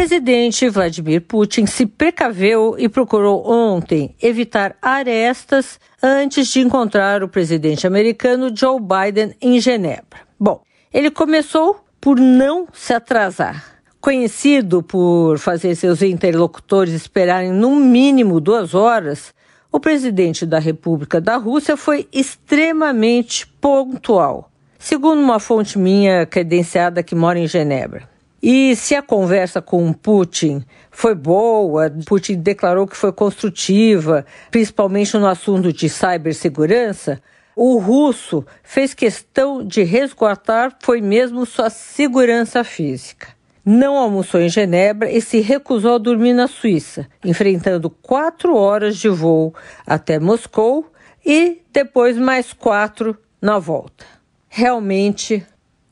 Presidente Vladimir Putin se precaveu e procurou ontem evitar arestas antes de encontrar o presidente americano Joe Biden em Genebra. Bom, ele começou por não se atrasar. Conhecido por fazer seus interlocutores esperarem no mínimo duas horas, o presidente da República da Rússia foi extremamente pontual, segundo uma fonte minha credenciada que mora em Genebra. E se a conversa com Putin foi boa, Putin declarou que foi construtiva, principalmente no assunto de cibersegurança, o russo fez questão de resguardar foi mesmo sua segurança física. Não almoçou em Genebra e se recusou a dormir na Suíça, enfrentando quatro horas de voo até Moscou e depois mais quatro na volta. Realmente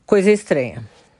coisa estranha.